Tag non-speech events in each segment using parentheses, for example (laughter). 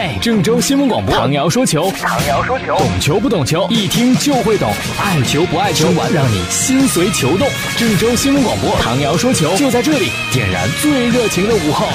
嘿，郑州新闻广播，唐瑶说球，唐瑶说球，懂球不懂球，一听就会懂，爱球不爱球，玩让你心随球动。郑州新闻广播，唐瑶说球就在这里，点燃最热情的午后。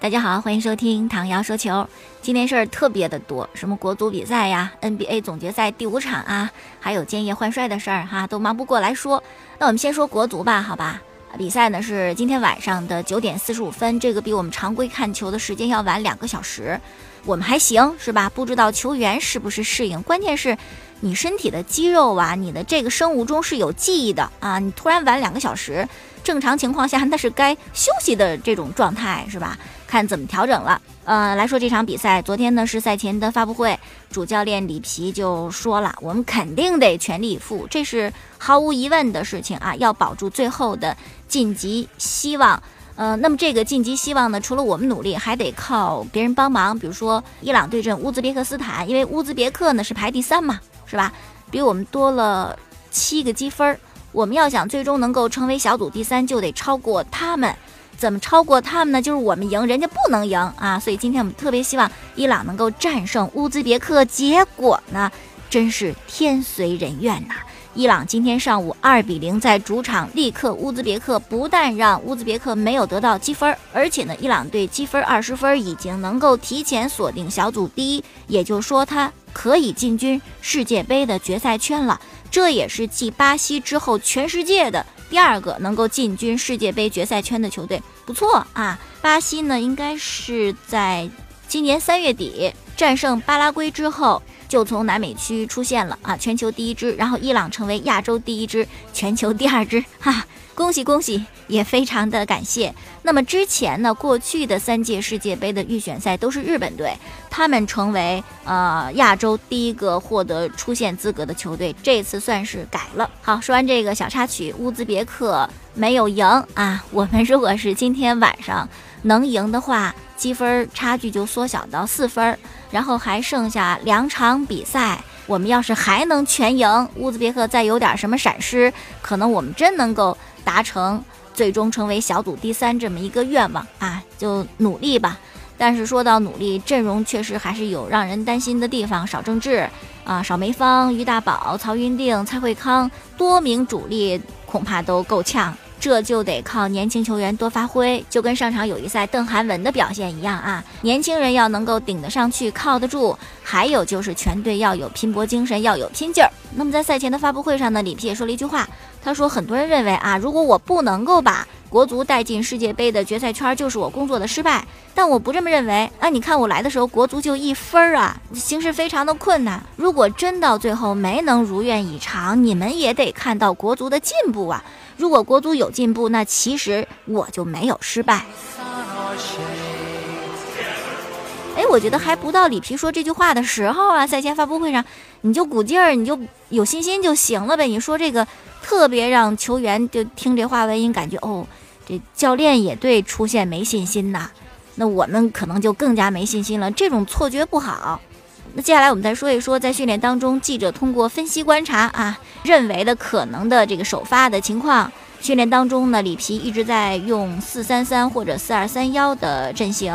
大家好，欢迎收听唐瑶说球。今天事儿特别的多，什么国足比赛呀、NBA 总决赛第五场啊，还有建业换帅的事儿哈，都忙不过来说。那我们先说国足吧，好吧？比赛呢是今天晚上的九点四十五分，这个比我们常规看球的时间要晚两个小时。我们还行是吧？不知道球员是不是适应，关键是你身体的肌肉啊，你的这个生物钟是有记忆的啊。你突然晚两个小时，正常情况下那是该休息的这种状态是吧？看怎么调整了。呃，来说这场比赛，昨天呢是赛前的发布会，主教练里皮就说了，我们肯定得全力以赴，这是毫无疑问的事情啊，要保住最后的晋级希望。呃，那么这个晋级希望呢，除了我们努力，还得靠别人帮忙。比如说伊朗对阵乌兹别克斯坦，因为乌兹别克呢是排第三嘛，是吧？比我们多了七个积分儿。我们要想最终能够成为小组第三，就得超过他们。怎么超过他们呢？就是我们赢，人家不能赢啊！所以今天我们特别希望伊朗能够战胜乌兹别克。结果呢，真是天随人愿呐！伊朗今天上午二比零在主场力克乌兹别克，不但让乌兹别克没有得到积分，而且呢，伊朗队积分二十分已经能够提前锁定小组第一，也就是说，他可以进军世界杯的决赛圈了。这也是继巴西之后，全世界的第二个能够进军世界杯决赛圈的球队，不错啊！巴西呢，应该是在今年三月底战胜巴拉圭之后。就从南美区出现了啊，全球第一支，然后伊朗成为亚洲第一支，全球第二支，哈，(laughs) 恭喜恭喜，也非常的感谢。那么之前呢，过去的三届世界杯的预选赛都是日本队，他们成为呃亚洲第一个获得出线资格的球队，这次算是改了。好，说完这个小插曲，乌兹别克没有赢啊，我们如果是今天晚上能赢的话。积分差距就缩小到四分，然后还剩下两场比赛。我们要是还能全赢，乌兹别克再有点什么闪失，可能我们真能够达成最终成为小组第三这么一个愿望啊！就努力吧。但是说到努力，阵容确实还是有让人担心的地方，少郑智啊，少梅芳、于大宝、曹云定、蔡慧康，多名主力恐怕都够呛。这就得靠年轻球员多发挥，就跟上场友谊赛邓涵文的表现一样啊！年轻人要能够顶得上去、靠得住，还有就是全队要有拼搏精神，要有拼劲儿。那么在赛前的发布会上呢，里皮也说了一句话，他说：“很多人认为啊，如果我不能够把国足带进世界杯的决赛圈，就是我工作的失败。但我不这么认为啊！你看我来的时候，国足就一分儿啊，形势非常的困难。如果真到最后没能如愿以偿，你们也得看到国足的进步啊！”如果国足有进步，那其实我就没有失败。哎，我觉得还不到里皮说这句话的时候啊！赛前发布会上，你就鼓劲儿，你就有信心就行了呗。你说这个特别让球员就听这话外音，感觉哦，这教练也对出线没信心呐。那我们可能就更加没信心了。这种错觉不好。那接下来我们再说一说，在训练当中，记者通过分析观察啊，认为的可能的这个首发的情况。训练当中呢，里皮一直在用四三三或者四二三幺的阵型，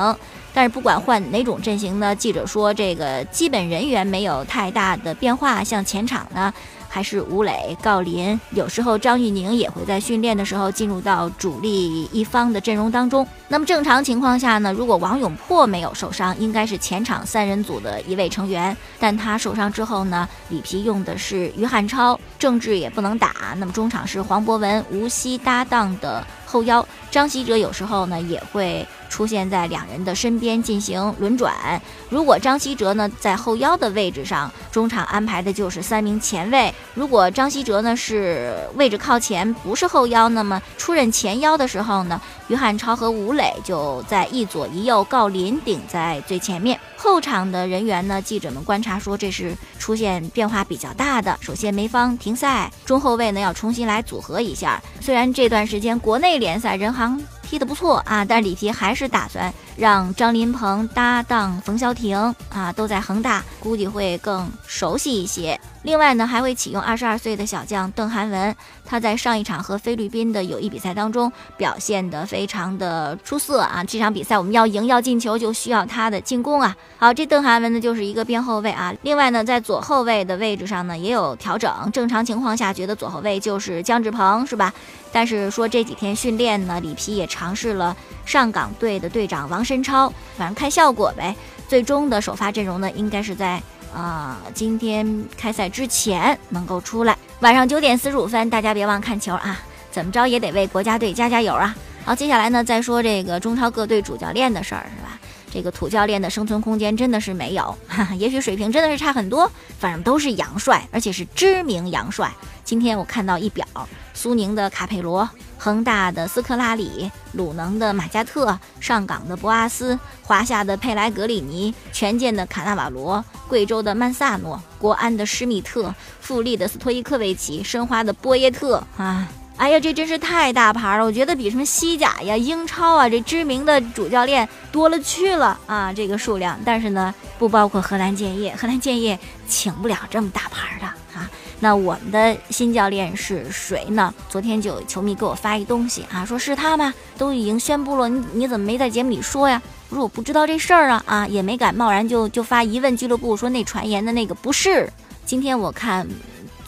但是不管换哪种阵型呢，记者说这个基本人员没有太大的变化。像前场呢。还是吴磊、郜林，有时候张玉宁也会在训练的时候进入到主力一方的阵容当中。那么正常情况下呢，如果王永珀没有受伤，应该是前场三人组的一位成员。但他受伤之后呢，里皮用的是于汉超，郑智也不能打。那么中场是黄博文、吴曦搭档的后腰，张稀哲有时候呢也会。出现在两人的身边进行轮转。如果张稀哲呢在后腰的位置上，中场安排的就是三名前卫。如果张稀哲呢是位置靠前，不是后腰，那么出任前腰的时候呢，于汉超和吴磊就在一左一右，郜林顶在最前面。后场的人员呢，记者们观察说这是出现变化比较大的。首先梅芳停赛，中后卫呢要重新来组合一下。虽然这段时间国内联赛人行。踢得不错啊，但是里皮还是打算让张琳芃搭档冯潇霆啊，都在恒大，估计会更熟悉一些。另外呢，还会启用二十二岁的小将邓涵文，他在上一场和菲律宾的友谊比赛当中表现得非常的出色啊！这场比赛我们要赢要进球，就需要他的进攻啊！好，这邓涵文呢就是一个边后卫啊。另外呢，在左后卫的位置上呢也有调整，正常情况下觉得左后卫就是姜志鹏是吧？但是说这几天训练呢，里皮也尝尝试了上港队的队长王申超，反正看效果呗。最终的首发阵容呢，应该是在。啊，今天开赛之前能够出来，晚上九点四十五分，大家别忘看球啊！怎么着也得为国家队加加油啊！好，接下来呢，再说这个中超各队主教练的事儿，是吧？这个土教练的生存空间真的是没有，哈哈，也许水平真的是差很多，反正都是洋帅，而且是知名洋帅。今天我看到一表，苏宁的卡佩罗。恒大的斯科拉里，鲁能的马加特，上港的博阿斯，华夏的佩莱格里尼，权健的卡纳瓦罗，贵州的曼萨诺，国安的施密特，富力的斯托伊科维奇，申花的波耶特啊！哎呀，这真是太大牌了，我觉得比什么西甲呀、英超啊这知名的主教练多了去了啊，这个数量。但是呢，不包括荷兰建业，荷兰建业请不了这么大牌的。那我们的新教练是谁呢？昨天就有球迷给我发一东西啊，说是他吗？都已经宣布了，你你怎么没在节目里说呀？我说我不知道这事儿啊，啊，也没敢贸然就就发疑问俱乐部说那传言的那个不是。今天我看。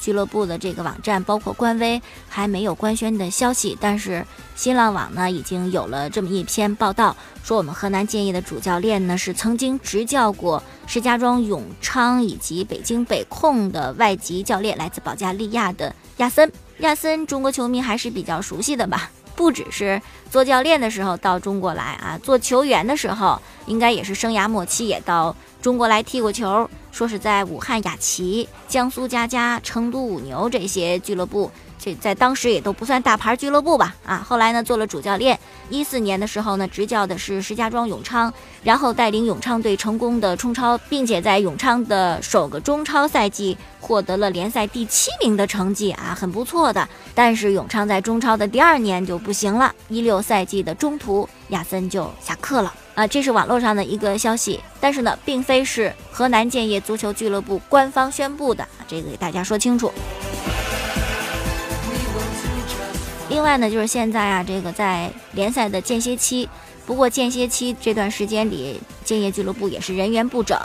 俱乐部的这个网站，包括官微还没有官宣的消息，但是新浪网呢已经有了这么一篇报道，说我们河南建业的主教练呢是曾经执教过石家庄永昌以及北京北控的外籍教练，来自保加利亚的亚森。亚森，中国球迷还是比较熟悉的吧？不只是做教练的时候到中国来啊，做球员的时候应该也是生涯末期也到中国来踢过球。说是在武汉雅琪、江苏嘉嘉、成都五牛这些俱乐部，这在当时也都不算大牌俱乐部吧？啊，后来呢做了主教练，一四年的时候呢执教的是石家庄永昌，然后带领永昌队成功的冲超，并且在永昌的首个中超赛季获得了联赛第七名的成绩啊，很不错的。但是永昌在中超的第二年就不行了，一六赛季的中途，亚森就下课了。啊，这是网络上的一个消息，但是呢，并非是河南建业足球俱乐部官方宣布的，这个给大家说清楚。另外呢，就是现在啊，这个在联赛的间歇期，不过间歇期这段时间里，建业俱乐部也是人员不整，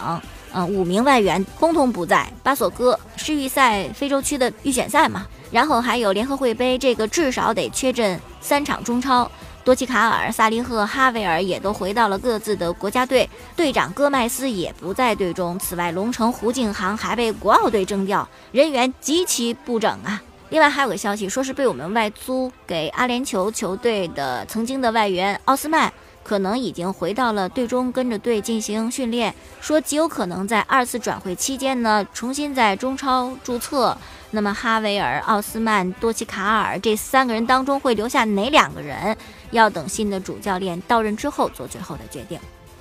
嗯，五名外援通通不在，巴索戈世预赛非洲区的预选赛嘛，然后还有联合会杯，这个至少得缺阵三场中超。多奇卡尔、萨利赫、哈维尔也都回到了各自的国家队，队长戈麦斯也不在队中。此外，龙城胡敬航还被国奥队征调，人员极其不整啊。另外还有个消息，说是被我们外租给阿联酋球队的曾经的外援奥斯曼。可能已经回到了队中，跟着队进行训练。说极有可能在二次转会期间呢，重新在中超注册。那么哈维尔、奥斯曼、多奇卡尔这三个人当中会留下哪两个人？要等新的主教练到任之后做最后的决定。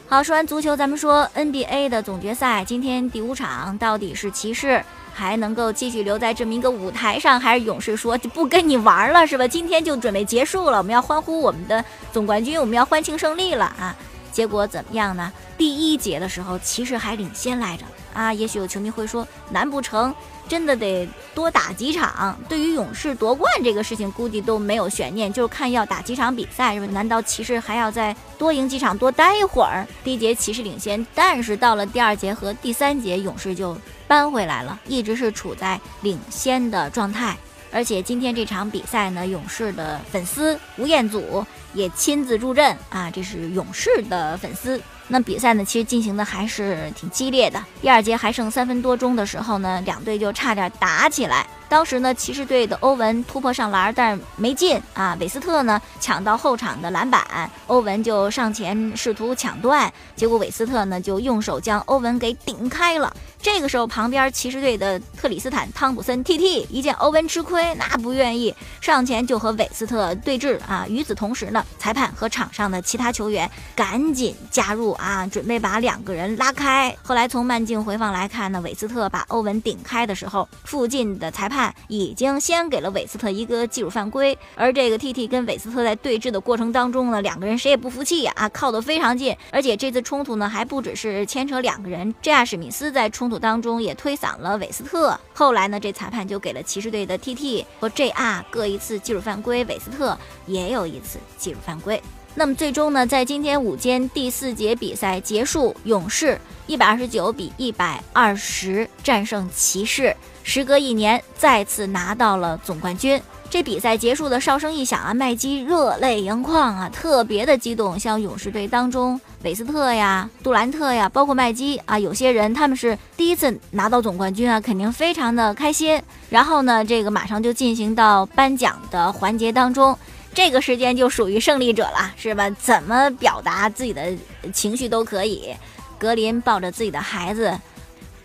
好，说完足球，咱们说 NBA 的总决赛，今天第五场到底是骑士？还能够继续留在这么一个舞台上，还是勇士说就不跟你玩了，是吧？今天就准备结束了，我们要欢呼我们的总冠军，我们要欢庆胜利了啊！结果怎么样呢？第一节的时候，骑士还领先来着啊！也许有球迷会说，难不成真的得多打几场？对于勇士夺冠这个事情，估计都没有悬念，就是看要打几场比赛，是吧？难道骑士还要再多赢几场，多待一会儿？第一节骑士领先，但是到了第二节和第三节，勇士就。扳回来了，一直是处在领先的状态，而且今天这场比赛呢，勇士的粉丝吴彦祖也亲自助阵啊，这是勇士的粉丝。那比赛呢，其实进行的还是挺激烈的。第二节还剩三分多钟的时候呢，两队就差点打起来。当时呢，骑士队的欧文突破上篮，但是没进啊。韦斯特呢抢到后场的篮板，欧文就上前试图抢断，结果韦斯特呢就用手将欧文给顶开了。这个时候，旁边骑士队的特里斯坦汤普森 T.T 一见欧文吃亏，那不愿意上前就和韦斯特对峙啊。与此同时呢，裁判和场上的其他球员赶紧加入啊，准备把两个人拉开。后来从慢镜回放来看呢，韦斯特把欧文顶开的时候，附近的裁判。已经先给了韦斯特一个技术犯规，而这个 T T 跟韦斯特在对峙的过程当中呢，两个人谁也不服气，啊，靠得非常近，而且这次冲突呢还不只是牵扯两个人，J R 史密斯在冲突当中也推搡了韦斯特，后来呢，这裁判就给了骑士队的 T T 和 J R 各一次技术犯规，韦斯特也有一次技术犯规。那么最终呢，在今天午间第四节比赛结束，勇士一百二十九比一百二十战胜骑士，时隔一年再次拿到了总冠军。这比赛结束的哨声一响啊，麦基热泪盈眶啊，特别的激动。像勇士队当中，韦斯特呀、杜兰特呀，包括麦基啊，有些人他们是第一次拿到总冠军啊，肯定非常的开心。然后呢，这个马上就进行到颁奖的环节当中。这个时间就属于胜利者了，是吧？怎么表达自己的情绪都可以。格林抱着自己的孩子，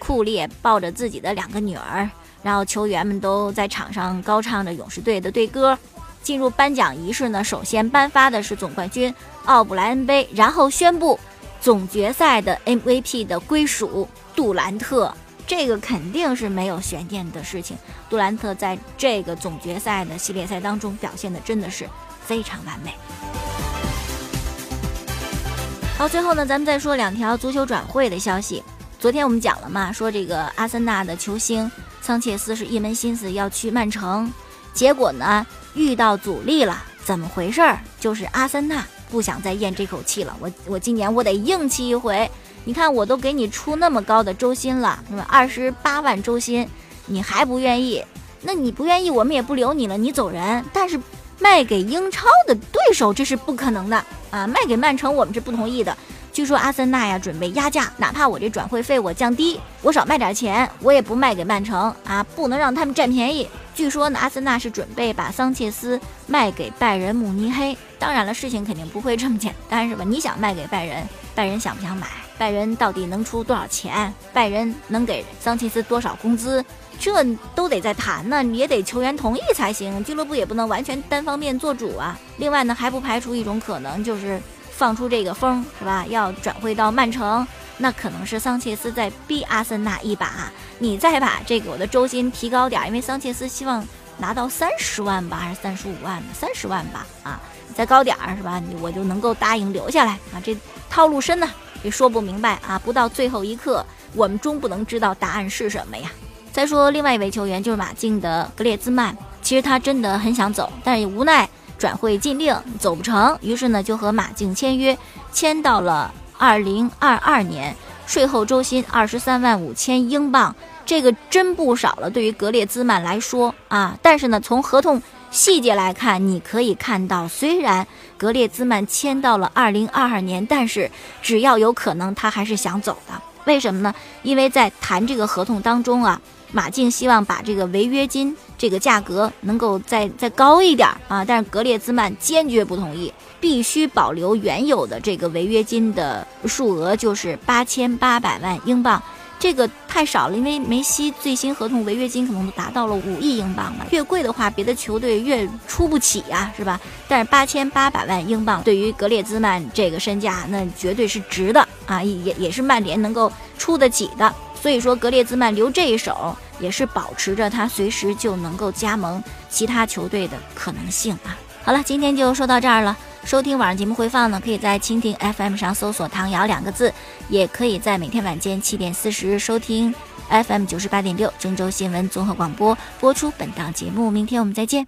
库列抱着自己的两个女儿，然后球员们都在场上高唱着勇士队的队歌。进入颁奖仪式呢，首先颁发的是总冠军奥布莱恩杯，然后宣布总决赛的 MVP 的归属杜兰特。这个肯定是没有悬念的事情。杜兰特在这个总决赛的系列赛当中表现的真的是非常完美。好，最后呢，咱们再说两条足球转会的消息。昨天我们讲了嘛，说这个阿森纳的球星桑切斯是一门心思要去曼城，结果呢遇到阻力了。怎么回事儿？就是阿森纳不想再咽这口气了。我 (laughs) 我今年我得硬气一回。你看，我都给你出那么高的周薪了，是吧？二十八万周薪，你还不愿意？那你不愿意，我们也不留你了，你走人。但是卖给英超的对手，这是不可能的啊！卖给曼城，我们是不同意的。据说阿森纳呀，准备压价，哪怕我这转会费我降低，我少卖点钱，我也不卖给曼城啊！不能让他们占便宜。据说呢，阿森纳是准备把桑切斯卖给拜仁慕尼黑。当然了，事情肯定不会这么简单，是吧？你想卖给拜仁，拜仁想不想买？拜仁到底能出多少钱？拜仁能给桑切斯多少工资？这都得再谈呢，也得球员同意才行。俱乐部也不能完全单方面做主啊。另外呢，还不排除一种可能，就是放出这个风，是吧？要转会到曼城，那可能是桑切斯在逼阿森纳一把，你再把这个我的周薪提高点，因为桑切斯希望拿到三十万吧，还是三十五万？三十万吧，啊，再高点儿是吧？你我就能够答应留下来啊。这套路深呢。也说不明白啊！不到最后一刻，我们终不能知道答案是什么呀。再说另外一位球员，就是马竞的格列兹曼。其实他真的很想走，但是无奈转会禁令走不成，于是呢就和马竞签约，签到了二零二二年，税后周薪二十三万五千英镑，这个真不少了。对于格列兹曼来说啊，但是呢，从合同。细节来看，你可以看到，虽然格列兹曼签到了二零二二年，但是只要有可能，他还是想走的。为什么呢？因为在谈这个合同当中啊，马竞希望把这个违约金这个价格能够再再高一点啊，但是格列兹曼坚决不同意，必须保留原有的这个违约金的数额，就是八千八百万英镑。这个太少了，因为梅西最新合同违约金可能都达到了五亿英镑了。越贵的话，别的球队越出不起呀，是吧？但是八千八百万英镑对于格列兹曼这个身价，那绝对是值的啊，也也是曼联能够出得起的。所以说，格列兹曼留这一手，也是保持着他随时就能够加盟其他球队的可能性啊。好了，今天就说到这儿了。收听晚上节目回放呢，可以在蜻蜓 FM 上搜索“唐瑶”两个字，也可以在每天晚间七点四十收听 FM 九十八点六郑州新闻综合广播播出本档节目。明天我们再见。